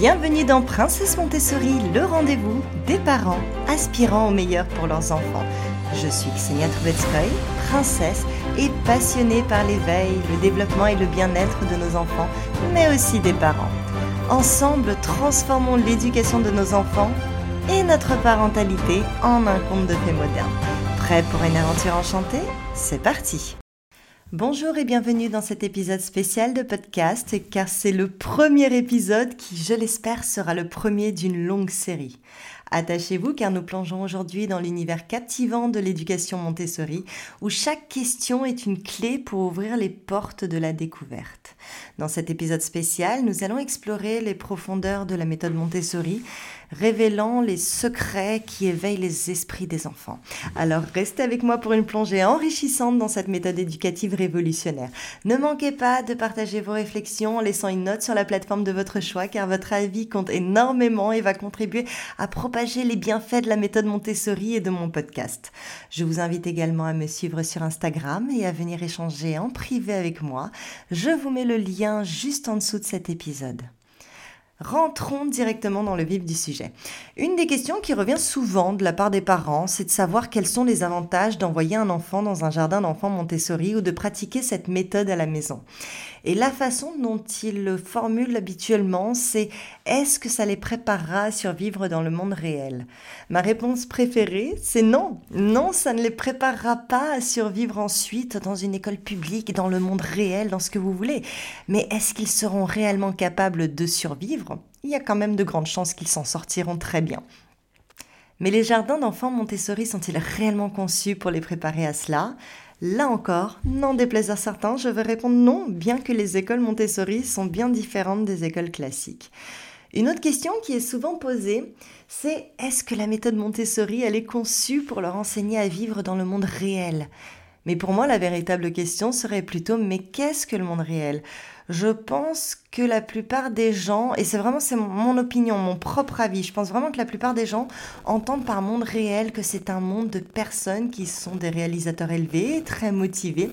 Bienvenue dans Princesse Montessori, le rendez-vous des parents aspirant au meilleur pour leurs enfants. Je suis Ksenia Trubetskoy, princesse et passionnée par l'éveil, le développement et le bien-être de nos enfants, mais aussi des parents. Ensemble, transformons l'éducation de nos enfants et notre parentalité en un conte de fées moderne. Prêt pour une aventure enchantée? C'est parti Bonjour et bienvenue dans cet épisode spécial de podcast car c'est le premier épisode qui, je l'espère, sera le premier d'une longue série. Attachez-vous car nous plongeons aujourd'hui dans l'univers captivant de l'éducation Montessori où chaque question est une clé pour ouvrir les portes de la découverte. Dans cet épisode spécial, nous allons explorer les profondeurs de la méthode Montessori, révélant les secrets qui éveillent les esprits des enfants. Alors restez avec moi pour une plongée enrichissante dans cette méthode éducative révolutionnaire. Ne manquez pas de partager vos réflexions en laissant une note sur la plateforme de votre choix car votre avis compte énormément et va contribuer à propager les bienfaits de la méthode Montessori et de mon podcast. Je vous invite également à me suivre sur Instagram et à venir échanger en privé avec moi. Je vous mets le lien juste en dessous de cet épisode. Rentrons directement dans le vif du sujet. Une des questions qui revient souvent de la part des parents, c'est de savoir quels sont les avantages d'envoyer un enfant dans un jardin d'enfants Montessori ou de pratiquer cette méthode à la maison. Et la façon dont ils le formulent habituellement, c'est est-ce que ça les préparera à survivre dans le monde réel? Ma réponse préférée, c'est non. Non, ça ne les préparera pas à survivre ensuite dans une école publique, dans le monde réel, dans ce que vous voulez. Mais est-ce qu'ils seront réellement capables de survivre? Il y a quand même de grandes chances qu'ils s'en sortiront très bien. Mais les jardins d'enfants Montessori sont-ils réellement conçus pour les préparer à cela? Là encore, n'en déplaise à certains, je vais répondre non, bien que les écoles Montessori sont bien différentes des écoles classiques. Une autre question qui est souvent posée, c'est est-ce que la méthode Montessori, elle est conçue pour leur enseigner à vivre dans le monde réel? Mais pour moi, la véritable question serait plutôt mais qu'est-ce que le monde réel? Je pense que la plupart des gens, et c'est vraiment c'est mon opinion, mon propre avis, je pense vraiment que la plupart des gens entendent par monde réel que c'est un monde de personnes qui sont des réalisateurs élevés, très motivés,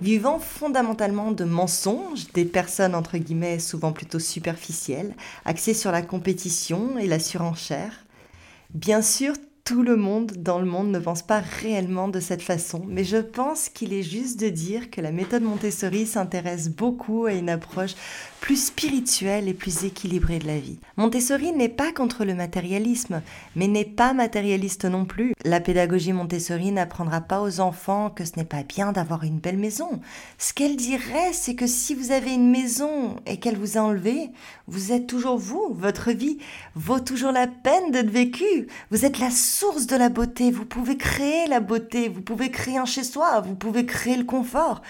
vivant fondamentalement de mensonges, des personnes entre guillemets souvent plutôt superficielles, axées sur la compétition et la surenchère. Bien sûr, tout le monde dans le monde ne pense pas réellement de cette façon, mais je pense qu'il est juste de dire que la méthode Montessori s'intéresse beaucoup à une approche plus spirituelle et plus équilibrée de la vie. Montessori n'est pas contre le matérialisme, mais n'est pas matérialiste non plus. La pédagogie Montessori n'apprendra pas aux enfants que ce n'est pas bien d'avoir une belle maison. Ce qu'elle dirait, c'est que si vous avez une maison et qu'elle vous a enlevé, vous êtes toujours vous, votre vie vaut toujours la peine d'être vécue. Vous êtes la source de la beauté, vous pouvez créer la beauté, vous pouvez créer un chez-soi, vous pouvez créer le confort.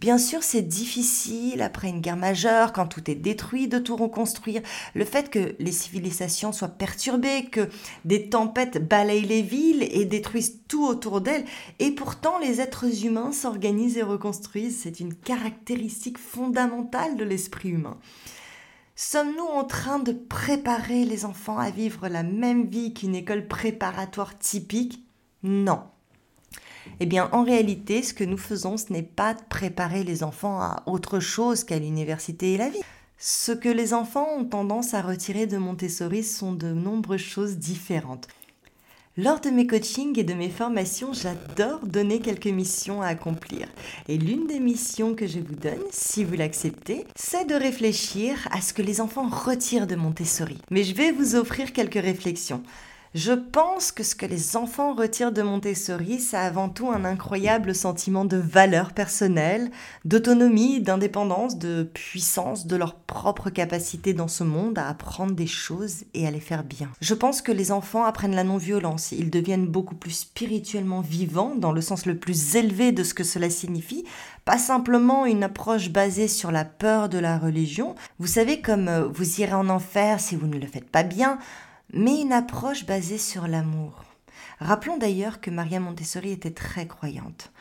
Bien sûr, c'est difficile après une guerre majeure, quand tout est détruit, de tout reconstruire. Le fait que les civilisations soient perturbées, que des tempêtes balayent les villes et détruisent tout autour d'elles, et pourtant les êtres humains s'organisent et reconstruisent, c'est une caractéristique fondamentale de l'esprit humain. Sommes-nous en train de préparer les enfants à vivre la même vie qu'une école préparatoire typique? Non. Eh bien, en réalité, ce que nous faisons, ce n'est pas de préparer les enfants à autre chose qu'à l'université et la vie. Ce que les enfants ont tendance à retirer de Montessori sont de nombreuses choses différentes. Lors de mes coachings et de mes formations, j'adore donner quelques missions à accomplir. Et l'une des missions que je vous donne, si vous l'acceptez, c'est de réfléchir à ce que les enfants retirent de Montessori. Mais je vais vous offrir quelques réflexions. Je pense que ce que les enfants retirent de Montessori, c'est avant tout un incroyable sentiment de valeur personnelle, d'autonomie, d'indépendance, de puissance, de leur propre capacité dans ce monde à apprendre des choses et à les faire bien. Je pense que les enfants apprennent la non-violence, ils deviennent beaucoup plus spirituellement vivants dans le sens le plus élevé de ce que cela signifie, pas simplement une approche basée sur la peur de la religion. Vous savez comme euh, vous irez en enfer si vous ne le faites pas bien, mais une approche basée sur l'amour. Rappelons d'ailleurs que Maria Montessori était très croyante.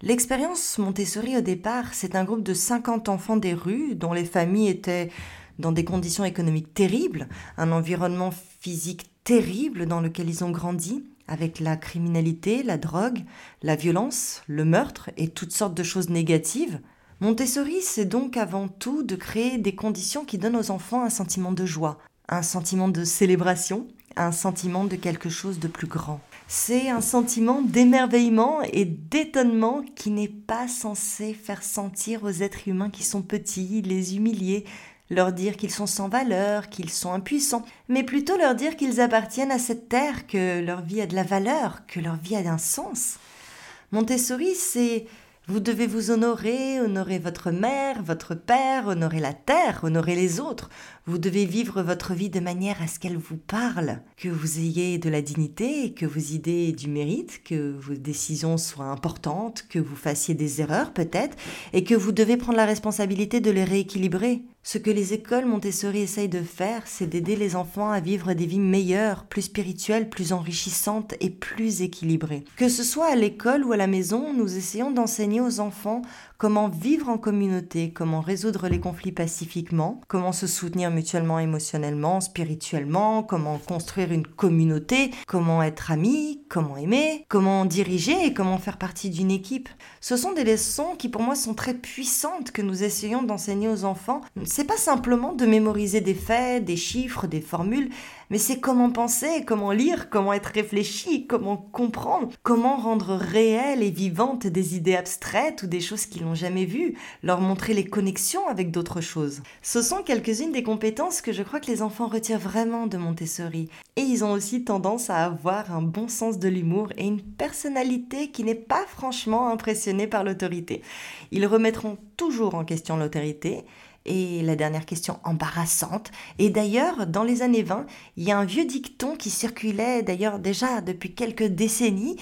L'expérience Montessori au départ, c'est un groupe de 50 enfants des rues dont les familles étaient dans des conditions économiques terribles, un environnement physique terrible dans lequel ils ont grandi, avec la criminalité, la drogue, la violence, le meurtre et toutes sortes de choses négatives. Montessori, c'est donc avant tout de créer des conditions qui donnent aux enfants un sentiment de joie, un sentiment de célébration, un sentiment de quelque chose de plus grand. C'est un sentiment d'émerveillement et d'étonnement qui n'est pas censé faire sentir aux êtres humains qui sont petits, les humilier, leur dire qu'ils sont sans valeur, qu'ils sont impuissants, mais plutôt leur dire qu'ils appartiennent à cette terre, que leur vie a de la valeur, que leur vie a un sens. Montessori, c'est vous devez vous honorer, honorer votre mère, votre père, honorer la terre, honorer les autres. Vous devez vivre votre vie de manière à ce qu'elle vous parle, que vous ayez de la dignité, que vos idées aient du mérite, que vos décisions soient importantes, que vous fassiez des erreurs peut-être, et que vous devez prendre la responsabilité de les rééquilibrer. Ce que les écoles Montessori essayent de faire, c'est d'aider les enfants à vivre des vies meilleures, plus spirituelles, plus enrichissantes et plus équilibrées. Que ce soit à l'école ou à la maison, nous essayons d'enseigner aux enfants comment vivre en communauté, comment résoudre les conflits pacifiquement, comment se soutenir mutuellement émotionnellement, spirituellement, comment construire une communauté, comment être amis, comment aimer, comment diriger et comment faire partie d'une équipe. Ce sont des leçons qui pour moi sont très puissantes que nous essayons d'enseigner aux enfants. C'est pas simplement de mémoriser des faits, des chiffres, des formules, mais c'est comment penser, comment lire, comment être réfléchi, comment comprendre, comment rendre réelles et vivantes des idées abstraites ou des choses qu'ils n'ont jamais vues, leur montrer les connexions avec d'autres choses. Ce sont quelques-unes des compétences que je crois que les enfants retirent vraiment de Montessori. Et ils ont aussi tendance à avoir un bon sens de l'humour et une personnalité qui n'est pas franchement impressionnée par l'autorité. Ils remettront toujours en question l'autorité, et la dernière question embarrassante. Et d'ailleurs, dans les années 20, il y a un vieux dicton qui circulait d'ailleurs déjà depuis quelques décennies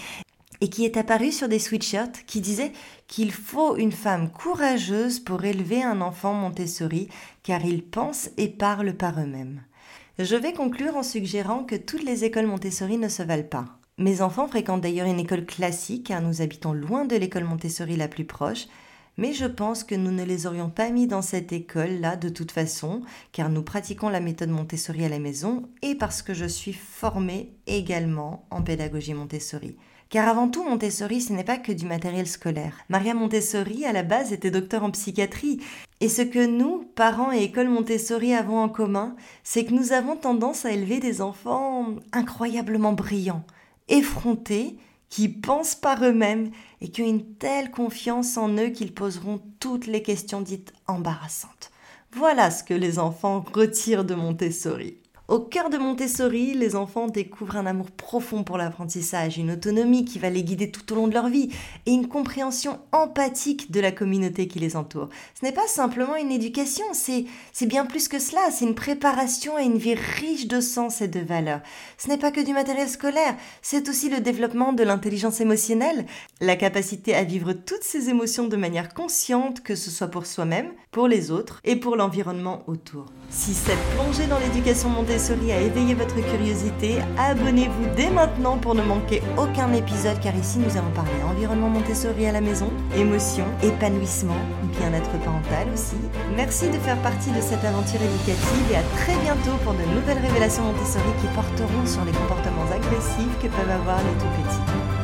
et qui est apparu sur des sweatshirts qui disait qu'il faut une femme courageuse pour élever un enfant Montessori car ils pensent et parlent par eux-mêmes. Je vais conclure en suggérant que toutes les écoles Montessori ne se valent pas. Mes enfants fréquentent d'ailleurs une école classique car nous habitons loin de l'école Montessori la plus proche mais je pense que nous ne les aurions pas mis dans cette école-là de toute façon, car nous pratiquons la méthode Montessori à la maison et parce que je suis formée également en pédagogie Montessori. Car avant tout, Montessori, ce n'est pas que du matériel scolaire. Maria Montessori, à la base, était docteur en psychiatrie. Et ce que nous, parents et école Montessori, avons en commun, c'est que nous avons tendance à élever des enfants incroyablement brillants, effrontés, qui pensent par eux-mêmes et qui ont une telle confiance en eux qu'ils poseront toutes les questions dites embarrassantes. Voilà ce que les enfants retirent de Montessori. Au cœur de Montessori, les enfants découvrent un amour profond pour l'apprentissage, une autonomie qui va les guider tout au long de leur vie et une compréhension empathique de la communauté qui les entoure. Ce n'est pas simplement une éducation, c'est, bien plus que cela, c'est une préparation à une vie riche de sens et de valeurs. Ce n'est pas que du matériel scolaire, c'est aussi le développement de l'intelligence émotionnelle, la capacité à vivre toutes ces émotions de manière consciente, que ce soit pour soi-même, pour les autres et pour l'environnement autour. Si cette plongée dans l'éducation Montessori a éveillé votre curiosité, abonnez-vous dès maintenant pour ne manquer aucun épisode car ici nous allons parler environnement Montessori à la maison, émotion, épanouissement, bien-être parental aussi. Merci de faire partie de cette aventure éducative et à très bientôt pour de nouvelles révélations Montessori qui porteront sur les comportements agressifs que peuvent avoir les tout petits.